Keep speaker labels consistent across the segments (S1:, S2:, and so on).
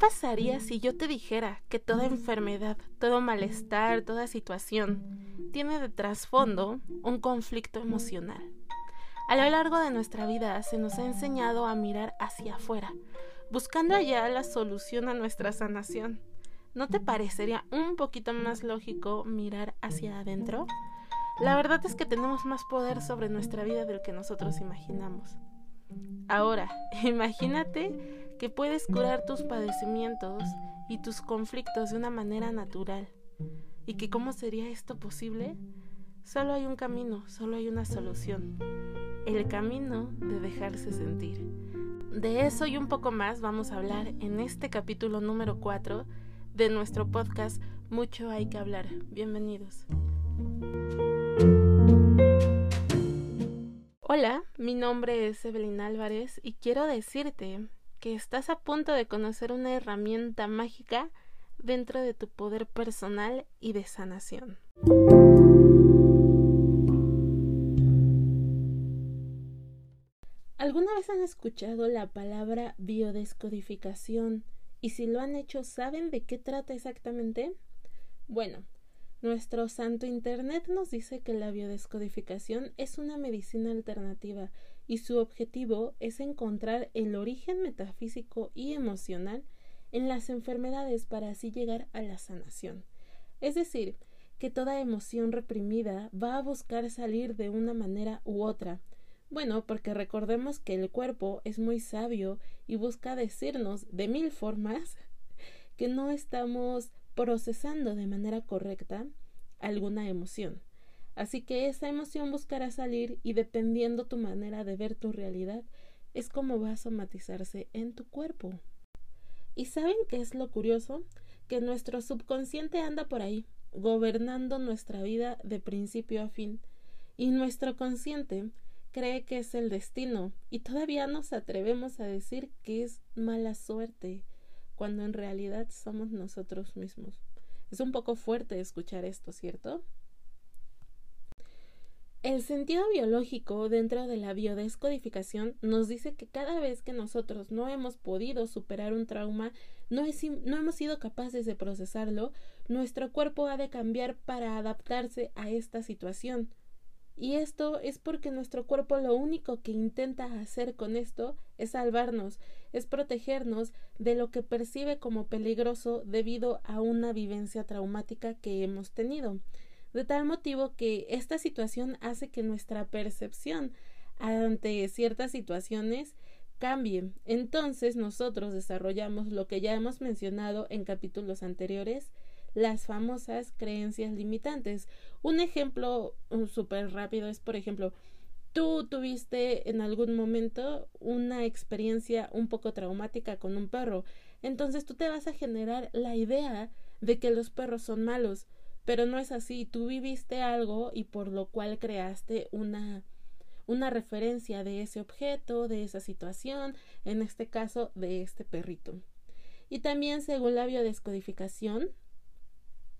S1: pasaría si yo te dijera que toda enfermedad, todo malestar, toda situación tiene de trasfondo un conflicto emocional? A lo largo de nuestra vida se nos ha enseñado a mirar hacia afuera, buscando allá la solución a nuestra sanación. ¿No te parecería un poquito más lógico mirar hacia adentro? La verdad es que tenemos más poder sobre nuestra vida del que nosotros imaginamos. Ahora, imagínate que puedes curar tus padecimientos y tus conflictos de una manera natural. ¿Y que cómo sería esto posible? Solo hay un camino, solo hay una solución. El camino de dejarse sentir. De eso y un poco más vamos a hablar en este capítulo número 4 de nuestro podcast Mucho hay que hablar. Bienvenidos. Hola, mi nombre es Evelyn Álvarez y quiero decirte que estás a punto de conocer una herramienta mágica dentro de tu poder personal y de sanación. ¿Alguna vez han escuchado la palabra biodescodificación? Y si lo han hecho, ¿saben de qué trata exactamente? Bueno, nuestro santo Internet nos dice que la biodescodificación es una medicina alternativa y su objetivo es encontrar el origen metafísico y emocional en las enfermedades para así llegar a la sanación. Es decir, que toda emoción reprimida va a buscar salir de una manera u otra. Bueno, porque recordemos que el cuerpo es muy sabio y busca decirnos de mil formas que no estamos procesando de manera correcta alguna emoción. Así que esa emoción buscará salir y dependiendo tu manera de ver tu realidad, es como va a somatizarse en tu cuerpo. ¿Y saben qué es lo curioso? Que nuestro subconsciente anda por ahí, gobernando nuestra vida de principio a fin, y nuestro consciente cree que es el destino, y todavía nos atrevemos a decir que es mala suerte, cuando en realidad somos nosotros mismos. Es un poco fuerte escuchar esto, ¿cierto? El sentido biológico dentro de la biodescodificación nos dice que cada vez que nosotros no hemos podido superar un trauma, no, no, hemos sido capaces de procesarlo, nuestro cuerpo ha de cambiar para adaptarse a esta situación. Y esto es porque nuestro cuerpo lo único que intenta hacer con esto es salvarnos, es protegernos de lo que percibe como peligroso debido a una vivencia traumática que hemos tenido. De tal motivo que esta situación hace que nuestra percepción ante ciertas situaciones cambie. Entonces nosotros desarrollamos lo que ya hemos mencionado en capítulos anteriores, las famosas creencias limitantes. Un ejemplo súper rápido es, por ejemplo, tú tuviste en algún momento una experiencia un poco traumática con un perro, entonces tú te vas a generar la idea de que los perros son malos, pero no es así, tú viviste algo y por lo cual creaste una una referencia de ese objeto, de esa situación, en este caso de este perrito. Y también según la biodescodificación,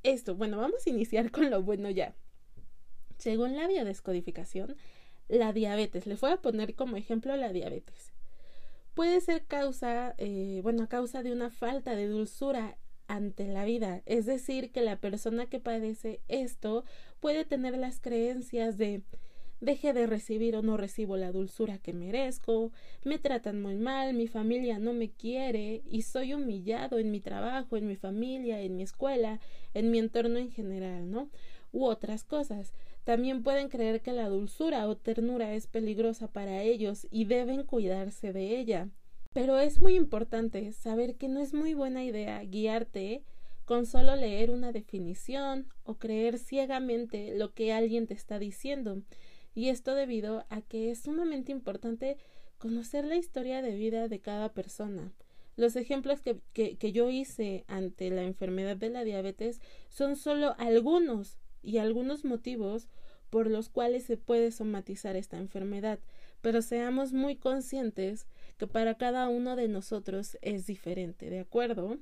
S1: esto, bueno, vamos a iniciar con lo bueno ya. Según la biodescodificación, la diabetes, le voy a poner como ejemplo la diabetes, puede ser causa, eh, bueno, causa de una falta de dulzura ante la vida. Es decir, que la persona que padece esto puede tener las creencias de Deje de recibir o no recibo la dulzura que merezco, me tratan muy mal, mi familia no me quiere y soy humillado en mi trabajo, en mi familia, en mi escuela, en mi entorno en general, ¿no? U otras cosas. También pueden creer que la dulzura o ternura es peligrosa para ellos y deben cuidarse de ella. Pero es muy importante saber que no es muy buena idea guiarte con solo leer una definición o creer ciegamente lo que alguien te está diciendo y esto debido a que es sumamente importante conocer la historia de vida de cada persona. Los ejemplos que, que, yo hice ante la enfermedad de la diabetes son solo algunos y algunos motivos por los cuales se puede somatizar esta enfermedad, pero seamos muy conscientes que para cada uno de nosotros es diferente, ¿de acuerdo?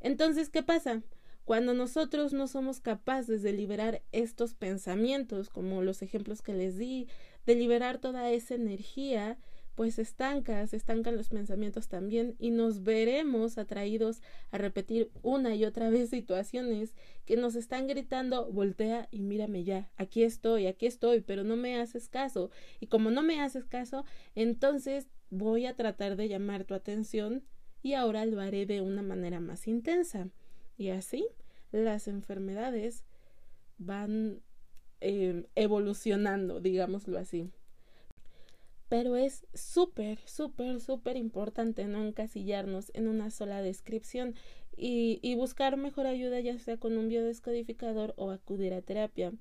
S1: Entonces, ¿qué pasa? Cuando nosotros no somos capaces de liberar estos pensamientos, como los ejemplos que les di, de liberar toda esa energía, pues estanca, se estancan los pensamientos también y nos veremos atraídos a repetir una y otra vez situaciones que nos están gritando voltea y mírame ya, aquí estoy, aquí estoy, pero no me haces caso y como no me haces caso, entonces voy a tratar de llamar tu atención y ahora lo haré de una manera más intensa. Y así las enfermedades van eh, evolucionando, digámoslo así. Pero es súper, súper, súper importante no encasillarnos en una sola descripción y, y, buscar mejor ayuda ya sea con un biodescodificador o acudir a terapia.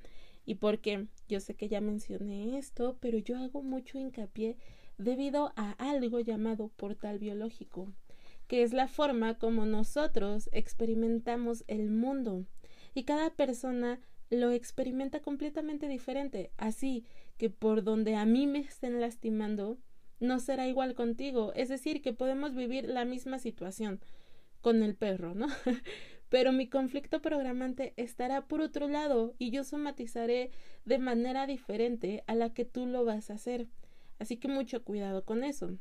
S1: ¿Y porque Yo sé que ya mencioné esto, pero yo hago mucho hincapié debido a algo llamado portal biológico, que es la forma como nosotros experimentamos el mundo. Y cada persona lo experimenta completamente diferente. Así que por donde a mí me estén lastimando, no será igual contigo. Es decir, que podemos vivir la misma situación con el perro, ¿no? Pero mi conflicto programante estará por otro lado y yo somatizaré de manera diferente a la que tú lo vas a hacer. Así que mucho cuidado con eso.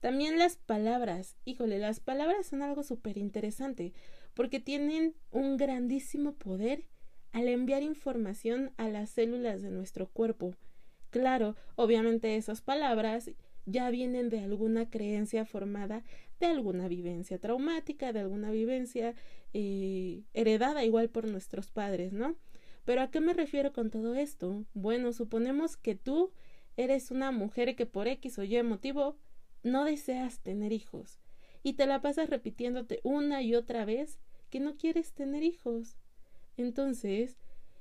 S1: También las palabras. Híjole, las palabras son algo súper interesante porque tienen un grandísimo poder al enviar información a las células de nuestro cuerpo. Claro, obviamente esas palabras ya vienen de alguna creencia formada, de alguna vivencia traumática, de alguna vivencia eh, heredada igual por nuestros padres, ¿no? Pero ¿a qué me refiero con todo esto? Bueno, suponemos que tú eres una mujer que por X o Y motivo no deseas tener hijos y te la pasas repitiéndote una y otra vez que no quieres tener hijos. Entonces,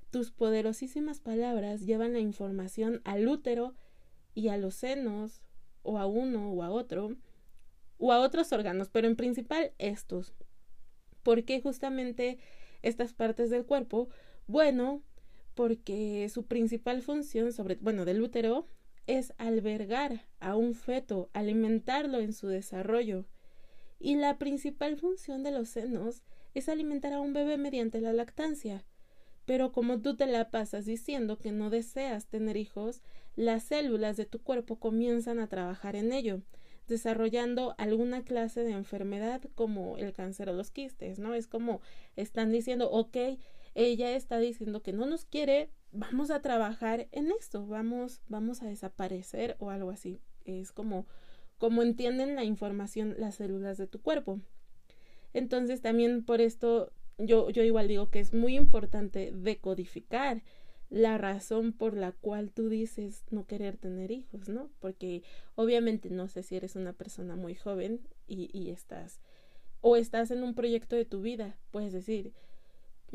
S1: tus poderosísimas palabras llevan la información al útero y a los senos, o a uno o a otro, o a otros órganos, pero en principal estos. ¿Por qué justamente estas partes del cuerpo? Bueno, porque su principal función sobre, bueno, del útero es albergar a un feto, alimentarlo en su desarrollo. Y la principal función de los senos es alimentar a un bebé mediante la lactancia. Pero como tú te la pasas diciendo que no deseas tener hijos, las células de tu cuerpo comienzan a trabajar en ello, desarrollando alguna clase de enfermedad como el cáncer o los quistes, ¿no? Es como están diciendo, ok, ella está diciendo que no nos quiere, vamos a trabajar en esto, vamos, vamos a desaparecer o algo así. Es como, como entienden la información las células de tu cuerpo. Entonces también por esto yo, yo igual digo que es muy importante decodificar la razón por la cual tú dices no querer tener hijos, ¿no? Porque obviamente no sé si eres una persona muy joven y, y estás o estás en un proyecto de tu vida, puedes decir,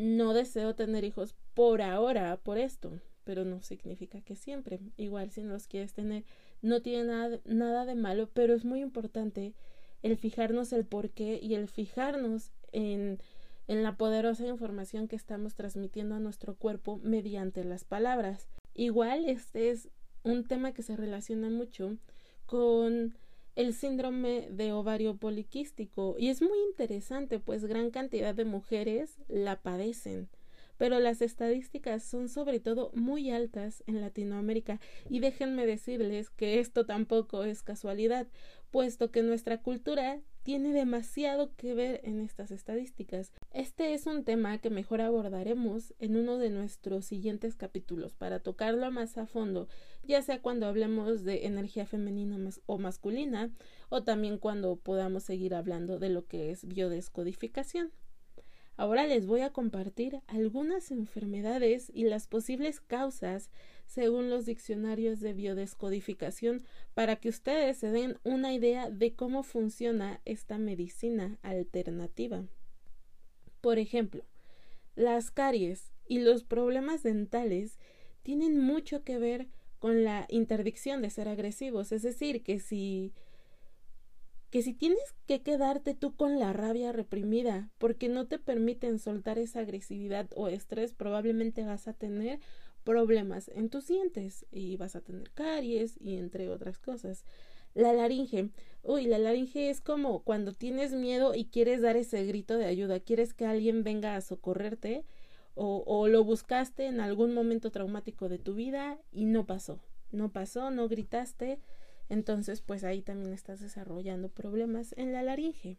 S1: no deseo tener hijos por ahora, por esto, pero no significa que siempre. Igual si no los quieres tener, no tiene nada, nada de malo, pero es muy importante el fijarnos el por qué y el fijarnos en, en la poderosa información que estamos transmitiendo a nuestro cuerpo mediante las palabras. Igual este es un tema que se relaciona mucho con el síndrome de ovario poliquístico. Y es muy interesante pues gran cantidad de mujeres la padecen. Pero las estadísticas son sobre todo muy altas en Latinoamérica. Y déjenme decirles que esto tampoco es casualidad, puesto que nuestra cultura tiene demasiado que ver en estas estadísticas. Este es un tema que mejor abordaremos en uno de nuestros siguientes capítulos para tocarlo más a fondo, ya sea cuando hablemos de energía femenina o masculina o también cuando podamos seguir hablando de lo que es biodescodificación. Ahora les voy a compartir algunas enfermedades y las posibles causas según los diccionarios de biodescodificación para que ustedes se den una idea de cómo funciona esta medicina alternativa. Por ejemplo, las caries y los problemas dentales tienen mucho que ver con la interdicción de ser agresivos, es decir, que si que si tienes que quedarte tú con la rabia reprimida porque no te permiten soltar esa agresividad o estrés, probablemente vas a tener problemas en tus dientes y vas a tener caries y entre otras cosas. La laringe. Uy, la laringe es como cuando tienes miedo y quieres dar ese grito de ayuda, quieres que alguien venga a socorrerte o, o lo buscaste en algún momento traumático de tu vida y no pasó. No pasó, no gritaste, Entonces, pues ahí también estás desarrollando problemas en la laringe.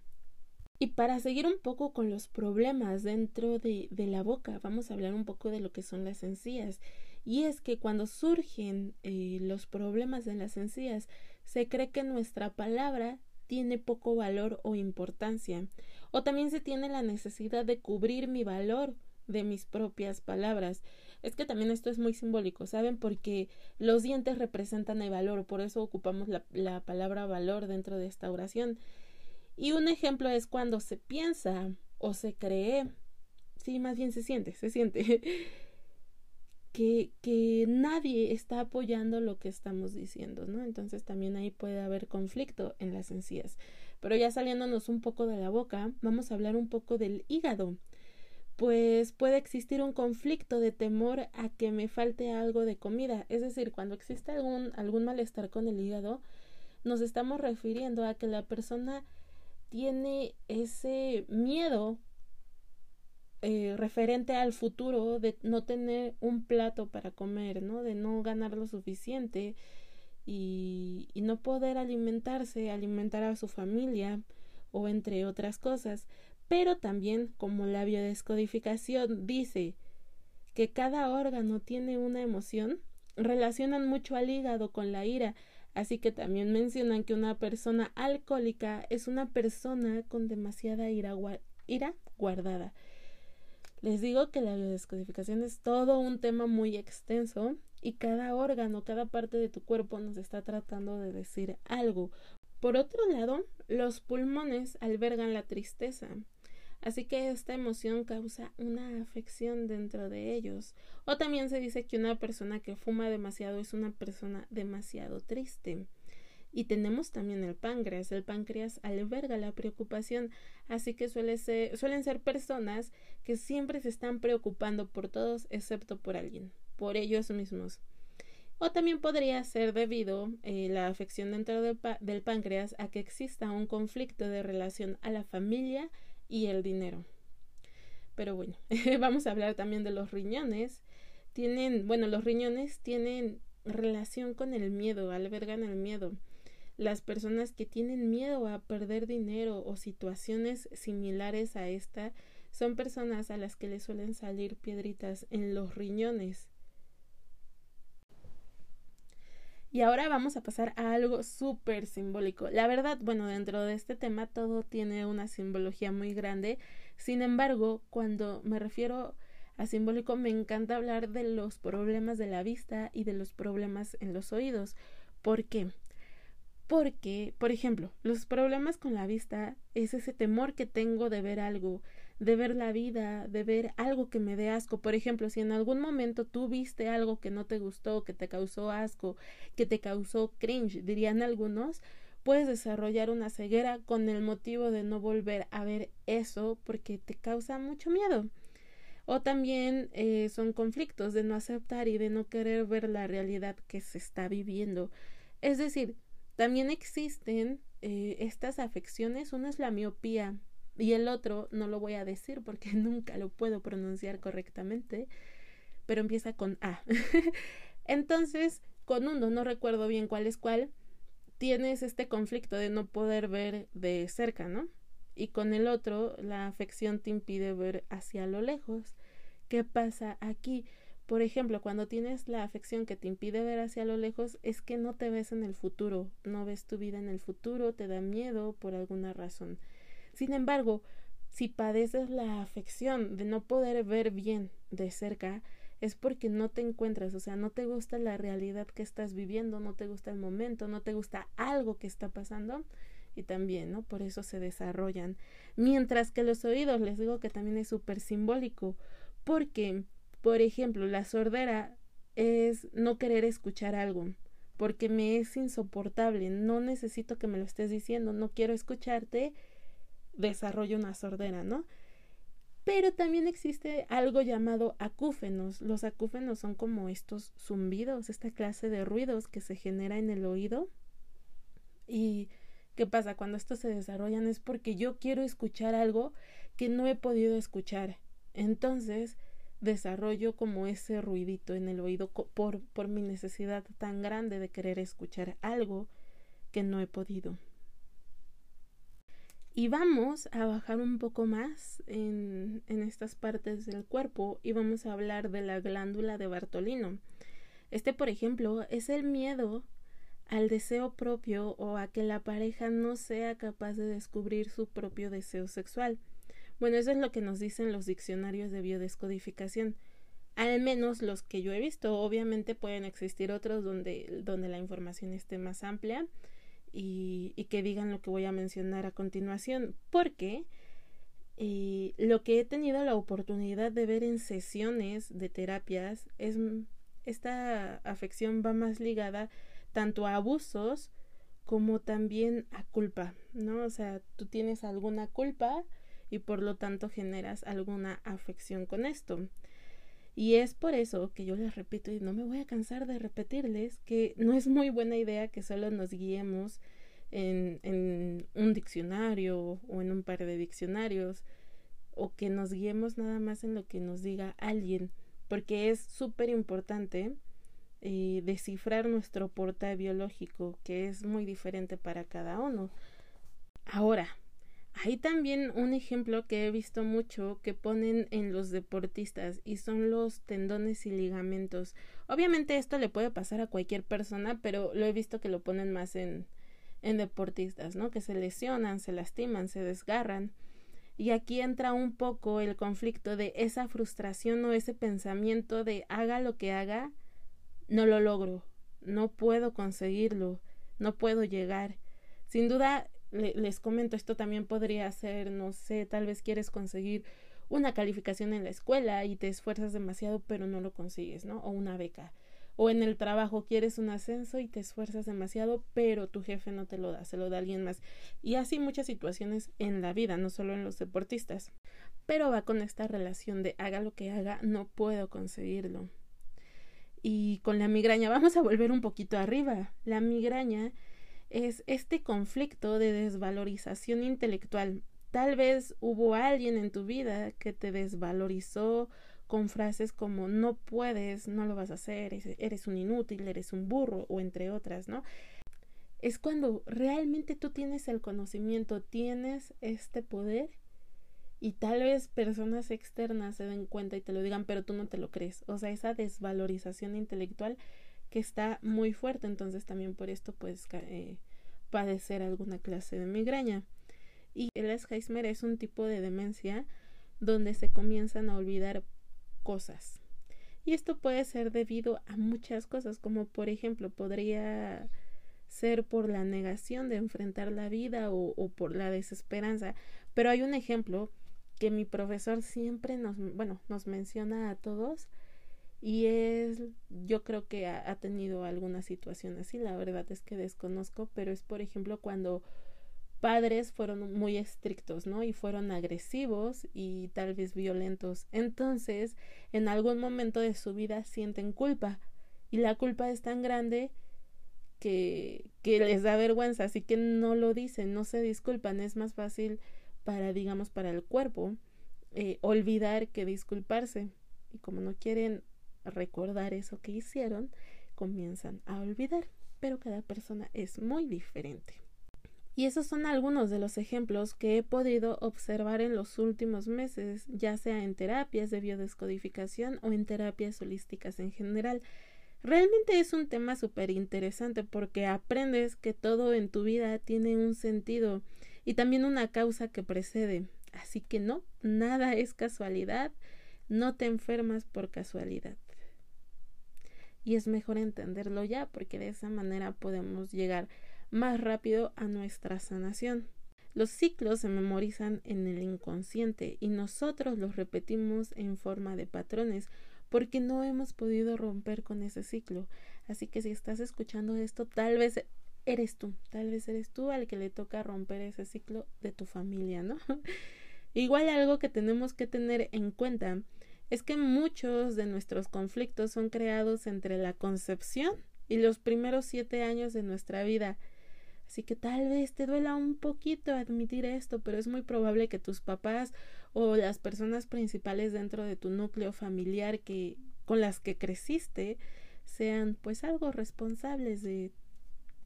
S1: Y para seguir un poco con los problemas dentro de, de, la boca, vamos a hablar un poco de lo que son las encías. Y es que cuando surgen eh, los problemas en las encías, se cree que nuestra palabra tiene poco valor o importancia. O también se tiene la necesidad de cubrir mi valor de mis propias palabras. Es que también esto es muy simbólico, ¿saben? Porque los dientes representan el valor, por eso ocupamos la, la palabra valor dentro de esta oración. Y un ejemplo es cuando se piensa o se cree, sí, más bien se siente, se siente, que, que nadie está apoyando lo que estamos diciendo, ¿no? Entonces también ahí puede haber conflicto en las encías. Pero ya saliéndonos un poco de la boca, vamos a hablar un poco del hígado. Pues puede existir un conflicto de temor a que me falte algo de comida. Es decir, cuando existe algún, algún malestar con el hígado, nos estamos refiriendo a que la persona tiene ese miedo eh, referente al futuro de no tener un plato para comer, ¿no? De no ganar lo suficiente y, y no poder alimentarse, alimentar a su familia o entre otras cosas. Pero también, como la biodescodificación dice que cada órgano tiene una emoción, relacionan mucho al hígado con la ira, Así que también mencionan que una persona alcohólica es una persona con demasiada ira, guardada. Les digo que la biodescodificación es todo un tema muy extenso y cada órgano, cada parte de tu cuerpo nos está tratando de decir algo. Por otro lado, los pulmones albergan la tristeza. Así que esta emoción causa una afección dentro de ellos. O también se dice que una persona que fuma demasiado es una persona demasiado triste. Y tenemos también el páncreas. El páncreas alberga la preocupación, así que suelen ser personas que siempre se están preocupando por todos excepto por alguien, por ellos mismos. O también podría ser debido eh, la afección dentro del páncreas a que exista un conflicto de relación a la familia y el dinero. Pero bueno, vamos a hablar también de los riñones. Tienen, bueno, los riñones tienen relación con el miedo, albergan el miedo. Las personas que tienen miedo a perder dinero o situaciones similares a esta son personas a las que les suelen salir piedritas en los riñones. Y ahora vamos a pasar a algo súper simbólico. La verdad, bueno, dentro de este tema todo tiene una simbología muy grande. Sin embargo, cuando me refiero a simbólico, me encanta hablar de los problemas de la vista y de los problemas en los oídos. ¿Por qué? Porque, por ejemplo, los problemas con la vista es ese temor que tengo de ver algo, de ver la vida, de ver algo que me dé asco. Por ejemplo, si en algún momento tú viste algo que no te gustó, que te causó asco, que te causó cringe, dirían algunos, puedes desarrollar una ceguera con el motivo de no volver a ver eso porque te causa mucho miedo. O también eh, son conflictos de no aceptar y de no querer ver la realidad que se está viviendo. Es decir, también existen eh, estas afecciones. Una es la miopía, y el otro no lo voy a decir porque nunca lo puedo pronunciar correctamente, pero empieza con A. Entonces, con uno, no recuerdo bien cuál es cuál, tienes este conflicto de no poder ver de cerca, ¿no? Y con el otro, la afección te impide ver hacia lo lejos. ¿Qué pasa aquí? Por ejemplo, cuando tienes la afección que te impide ver hacia lo lejos, es que no te ves en el futuro, no ves tu vida en el futuro, te da miedo por alguna razón. Sin embargo, si padeces la afección de no poder ver bien de cerca, es porque no te encuentras, o sea, no te gusta la realidad que estás viviendo, no te gusta el momento, no te gusta algo que está pasando y también, ¿no? Por eso se desarrollan. Mientras que los oídos, les digo que también es súper simbólico, porque, por ejemplo, la sordera es no querer escuchar algo, porque me es insoportable, no necesito que me lo estés diciendo, no quiero escucharte desarrolla una sordera, ¿no? Pero también existe algo llamado acúfenos. Los acúfenos son como estos zumbidos, esta clase de ruidos que se genera en el oído. ¿Y qué pasa? Cuando estos se desarrollan es porque yo quiero escuchar algo que no he podido escuchar. Entonces desarrollo como ese ruidito en el oído por, por mi necesidad tan grande de querer escuchar algo que no he podido. Y vamos a bajar un poco más en, en, estas partes del cuerpo y vamos a hablar de la glándula de Bartolino. Este, por ejemplo, es el miedo al deseo propio o a que la pareja no sea capaz de descubrir su propio deseo sexual. Bueno, eso es lo que nos dicen los diccionarios de biodescodificación. Al menos los que yo he visto. Obviamente pueden existir otros donde, donde la información esté más amplia y, que digan lo que voy a mencionar a continuación. Porque eh, lo que he tenido la oportunidad de ver en sesiones de terapias es esta afección va más ligada tanto a abusos como también a culpa, ¿no? O sea, tú tienes alguna culpa y por lo tanto generas alguna afección con esto. Y es por eso que yo les repito y no me voy a cansar de repetirles que no es muy buena idea que solo nos guiemos en, en un diccionario o en un par de diccionarios o que nos guiemos nada más en lo que nos diga alguien, porque es súper importante eh, descifrar nuestro portal biológico, que es muy diferente para cada uno. Ahora, hay también un ejemplo que he visto mucho que ponen en los deportistas y son los tendones y ligamentos. Obviamente esto le puede pasar a cualquier persona, pero lo he visto que lo ponen más en, en deportistas, ¿no? Que se lesionan, se lastiman, se desgarran. Y aquí entra un poco el conflicto de esa frustración o ese pensamiento de haga lo que haga, no lo logro, no puedo conseguirlo, no puedo llegar. Sin duda, les comento, esto también podría ser, no sé, tal vez quieres conseguir una calificación en la escuela y te esfuerzas demasiado pero no lo consigues, ¿no? O una beca. O en el trabajo quieres un ascenso y te esfuerzas demasiado pero tu jefe no te lo da, se lo da alguien más. Y así muchas situaciones en la vida, no solo en los deportistas. Pero va con esta relación de haga lo que haga, no puedo conseguirlo. Y con la migraña, vamos a volver un poquito arriba. La migraña es este conflicto de desvalorización intelectual. Tal vez hubo alguien en tu vida que te desvalorizó con frases como no puedes, no lo vas a hacer, eres un inútil, eres un burro o entre otras, ¿no? Es cuando realmente tú tienes el conocimiento, tienes este poder y tal vez personas externas se den cuenta y te lo digan, pero tú no te lo crees. O sea, esa desvalorización intelectual que está muy fuerte, entonces también por esto puedes eh, padecer alguna clase de migraña. Y el Alzheimer es un tipo de demencia donde se comienzan a olvidar cosas. Y esto puede ser debido a muchas cosas, como por ejemplo podría ser por la negación de enfrentar la vida o, o por la desesperanza. Pero hay un ejemplo que mi profesor siempre nos, bueno, nos menciona a todos y es, yo creo que ha, ha, tenido alguna situación así, la verdad es que desconozco, pero es por ejemplo cuando padres fueron muy estrictos, ¿no? Y fueron agresivos y tal vez violentos. Entonces, en algún momento de su vida sienten culpa y la culpa es tan grande que, que les da vergüenza, así que no lo dicen, no se disculpan, es más fácil para, digamos, para el cuerpo, eh, olvidar que disculparse. Y como no quieren recordar eso que hicieron, comienzan a olvidar. Pero cada persona es muy diferente. Y esos son algunos de los ejemplos que he podido observar en los últimos meses, ya sea en terapias de biodescodificación o en terapias holísticas en general. Realmente es un tema súper interesante porque aprendes que todo en tu vida tiene un sentido y también una causa que precede. Así que no, nada es casualidad, no te enfermas por casualidad. Y es mejor entenderlo ya porque de esa manera podemos llegar más rápido a nuestra sanación. Los ciclos se memorizan en el inconsciente y nosotros los repetimos en forma de patrones porque no hemos podido romper con ese ciclo. Así que si estás escuchando esto, tal vez eres tú, tal vez eres tú al que le toca romper ese ciclo de tu familia, ¿no? Igual algo que tenemos que tener en cuenta es que muchos de nuestros conflictos son creados entre la concepción y los primeros siete años de nuestra vida. Así que tal vez te duela un poquito admitir esto, pero es muy probable que tus papás o las personas principales dentro de tu núcleo familiar que con las que creciste sean pues algo responsables de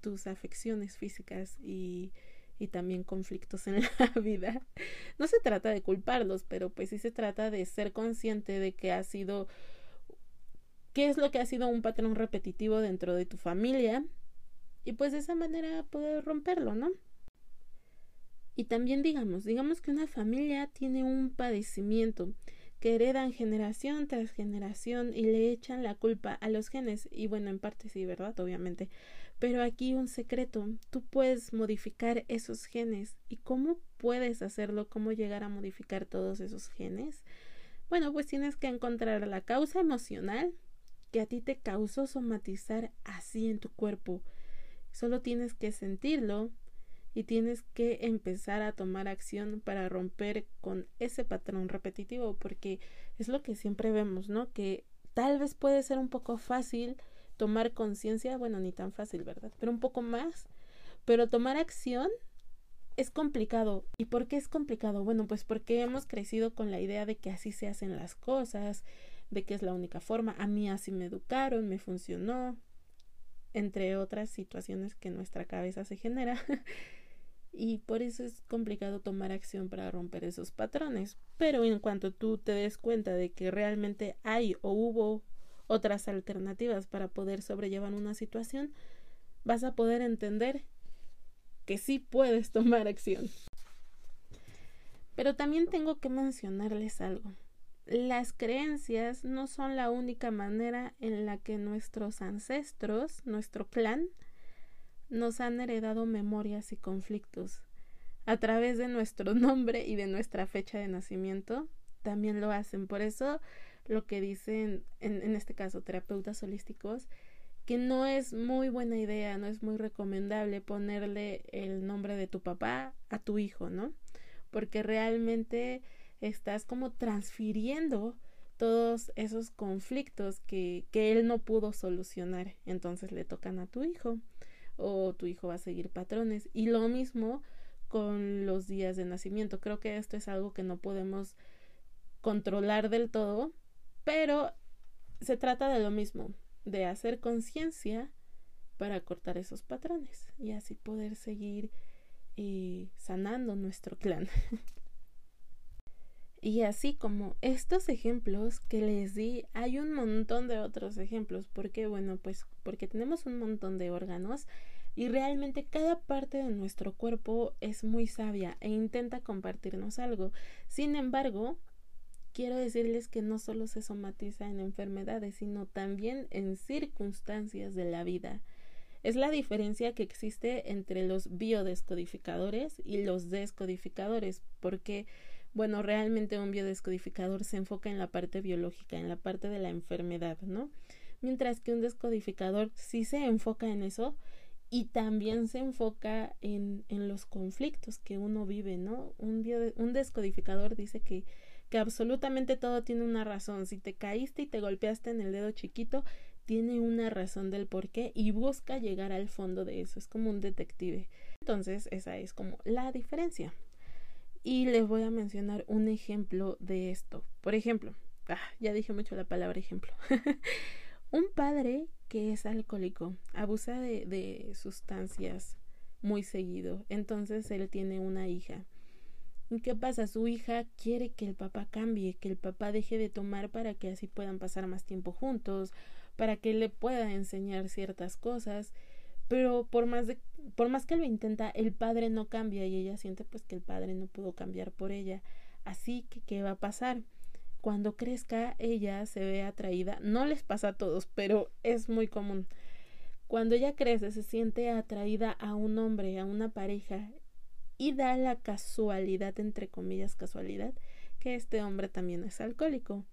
S1: tus afecciones físicas y, y también conflictos en la vida. No se trata de culparlos, pero pues sí se trata de ser consciente de que ha sido qué es lo que ha sido un patrón repetitivo dentro de tu familia y pues de esa manera poder romperlo, ¿no? Y también digamos, digamos que una familia tiene un padecimiento que heredan generación tras generación y le echan la culpa a los genes. Y bueno, en parte sí, ¿verdad? Obviamente. Pero aquí un secreto, tú puedes modificar esos genes. ¿Y cómo puedes hacerlo? ¿Cómo llegar a modificar todos esos genes? Bueno, pues tienes que encontrar la causa emocional que a ti te causó somatizar así en tu cuerpo. Solo tienes que sentirlo, y tienes que empezar a tomar acción para romper con ese patrón repetitivo porque es lo que siempre vemos, ¿no? Que tal vez puede ser un poco fácil tomar conciencia, bueno, ni tan fácil, ¿verdad? Pero un poco más, pero tomar acción es complicado. ¿Y por qué es complicado? Bueno, pues porque hemos crecido con la idea de que así se hacen las cosas, de que es la única forma, a mí así me educaron, me funcionó, entre otras situaciones que nuestra cabeza se genera. y por eso es complicado tomar acción para romper esos patrones. Pero en cuanto tú te des cuenta de que realmente hay o hubo otras alternativas para poder sobrellevar una situación, vas a poder entender que sí puedes tomar acción. Pero también tengo que mencionarles algo. Las creencias no son la única manera en la que nuestros ancestros, nuestro clan, nos han heredado memorias y conflictos. A través de nuestro nombre y de nuestra fecha de nacimiento, también lo hacen. Por eso lo que dicen, en, en este caso, terapeutas holísticos, que no es muy buena idea, no es muy recomendable ponerle el nombre de tu papá a tu hijo, ¿no? Porque realmente estás como transfiriendo todos esos conflictos que, que él no pudo solucionar, entonces le tocan a tu hijo o tu hijo va a seguir patrones. Y lo mismo con los días de nacimiento. Creo que esto es algo que no podemos controlar del todo, pero se trata de lo mismo, de hacer conciencia para cortar esos patrones y así poder seguir eh, sanando nuestro clan. y así como estos ejemplos que les di, hay un montón de otros ejemplos. porque Bueno, pues porque tenemos un montón de órganos y realmente cada parte de nuestro cuerpo es muy sabia e intenta compartirnos algo. Sin embargo, quiero decirles que no solo se somatiza en enfermedades, sino también en circunstancias de la vida. Es la diferencia que existe entre los biodescodificadores y los descodificadores, porque, bueno, realmente un biodescodificador se enfoca en la parte biológica, en la parte de la enfermedad, ¿no? Mientras que un descodificador sí se enfoca en eso, y también se enfoca en, en los conflictos que uno vive, ¿no? Un, un descodificador dice que, que absolutamente todo tiene una razón. Si te caíste y te golpeaste en el dedo chiquito, tiene una razón del por qué y busca llegar al fondo de eso. Es como un detective. Entonces, esa es como la diferencia. Y les voy a mencionar un ejemplo de esto. Por ejemplo, ah, ya dije mucho la palabra ejemplo. un padre que es alcohólico, abusa de, de sustancias muy seguido. Entonces él tiene una hija. ¿Y qué pasa? Su hija quiere que el papá cambie, que el papá deje de tomar para que así puedan pasar más tiempo juntos, para que le pueda enseñar ciertas cosas. Pero por más de, por más que lo intenta, el padre no cambia y ella siente pues que el padre no pudo cambiar por ella. Así que ¿qué va a pasar? cuando crezca ella se ve atraída, no les pasa a todos, pero es muy común. Cuando ella crece se siente atraída a un hombre, a una pareja, y da la casualidad, entre comillas casualidad, que este hombre también es alcohólico.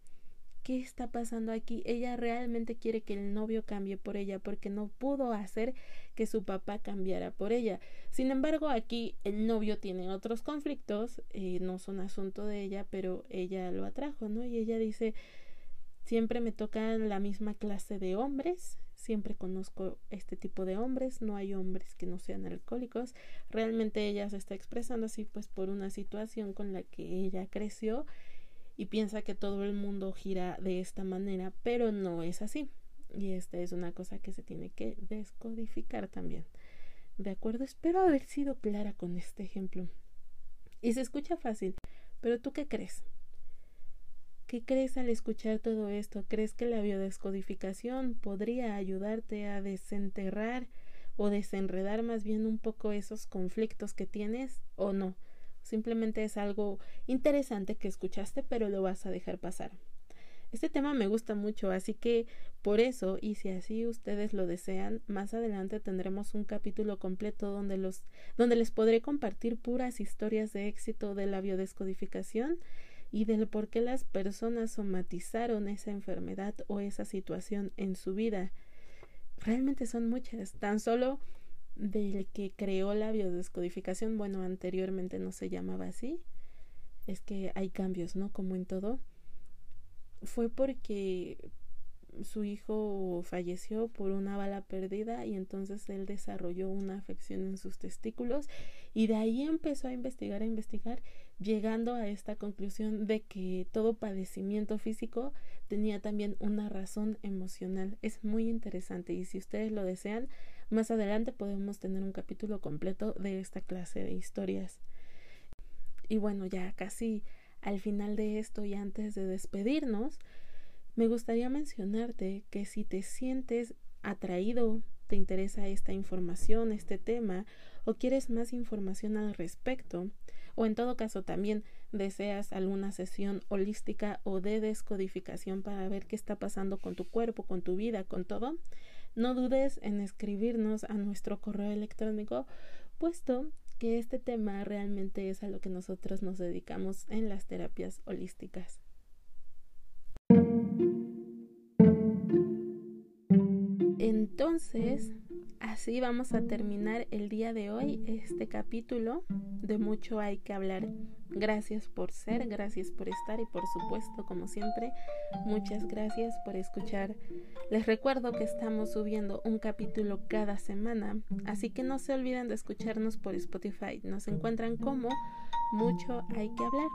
S1: ¿Qué está pasando aquí? Ella realmente quiere que el novio cambie por ella porque no pudo hacer que su papá cambiara por ella. Sin embargo, aquí el novio tiene otros conflictos, eh, no son asunto de ella, pero ella lo atrajo, ¿no? Y ella dice, siempre me tocan la misma clase de hombres, siempre conozco este tipo de hombres, no hay hombres que no sean alcohólicos. Realmente ella se está expresando así pues por una situación con la que ella creció y piensa que todo el mundo gira de esta manera, pero no es así. Y esta es una cosa que se tiene que descodificar también. ¿De acuerdo? Espero haber sido clara con este ejemplo. Y se escucha fácil, pero ¿tú qué crees? ¿Qué crees al escuchar todo esto? ¿Crees que la biodescodificación podría ayudarte a desenterrar o desenredar más bien un poco esos conflictos que tienes o no? Simplemente es algo interesante que escuchaste pero lo vas a dejar pasar. Este tema me gusta mucho, así que por eso, y si así ustedes lo desean, más adelante tendremos un capítulo completo donde los donde les podré compartir puras historias de éxito de la biodescodificación y del por qué las personas somatizaron esa enfermedad o esa situación en su vida. Realmente son muchas, tan solo del que creó la biodescodificación, bueno, anteriormente no se llamaba así, es que hay cambios, ¿no? Como en todo. Fue porque su hijo falleció por una bala perdida y entonces él desarrolló una afección en sus testículos y de ahí empezó a investigar, a investigar, llegando a esta conclusión de que todo padecimiento físico tenía también una razón emocional. Es muy interesante y si ustedes lo desean, más adelante podemos tener un capítulo completo de esta clase de historias. Y bueno, ya casi al final de esto y antes de despedirnos, me gustaría mencionarte que si te sientes atraído, te interesa esta información, este tema, o quieres más información al respecto, o en todo caso también deseas alguna sesión holística o de descodificación para ver qué está pasando con tu cuerpo, con tu vida, con todo, no dudes en escribirnos a nuestro correo electrónico, puesto que este tema realmente es a lo que nosotros nos dedicamos en las terapias holísticas. Entonces, así vamos a terminar el día de hoy este capítulo. De mucho hay que hablar. Gracias por ser, gracias por estar y por supuesto, como siempre, muchas gracias por escuchar. Les recuerdo que estamos subiendo un capítulo cada semana, así que no se olviden de escucharnos por Spotify. Nos encuentran como mucho hay que hablar.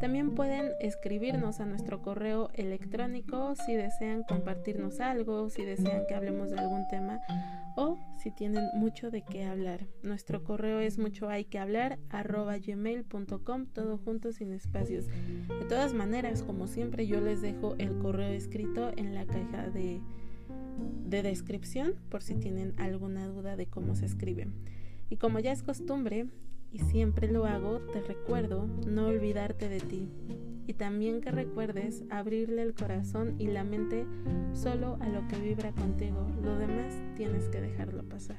S1: También pueden escribirnos a nuestro correo electrónico si desean compartirnos algo, si desean que hablemos de algún tema o si tienen mucho de qué hablar. Nuestro correo es mucho hay que hablar arroba gmail.com, todo junto sin espacios. De todas maneras, como siempre, yo les dejo el correo escrito en la caja de, de descripción por si tienen alguna duda de cómo se escribe. Y como ya es costumbre, y siempre lo hago, te recuerdo no olvidarte de ti y también que recuerdes abrirle el corazón y la mente solo a lo que vibra contigo, lo demás tienes que dejarlo pasar.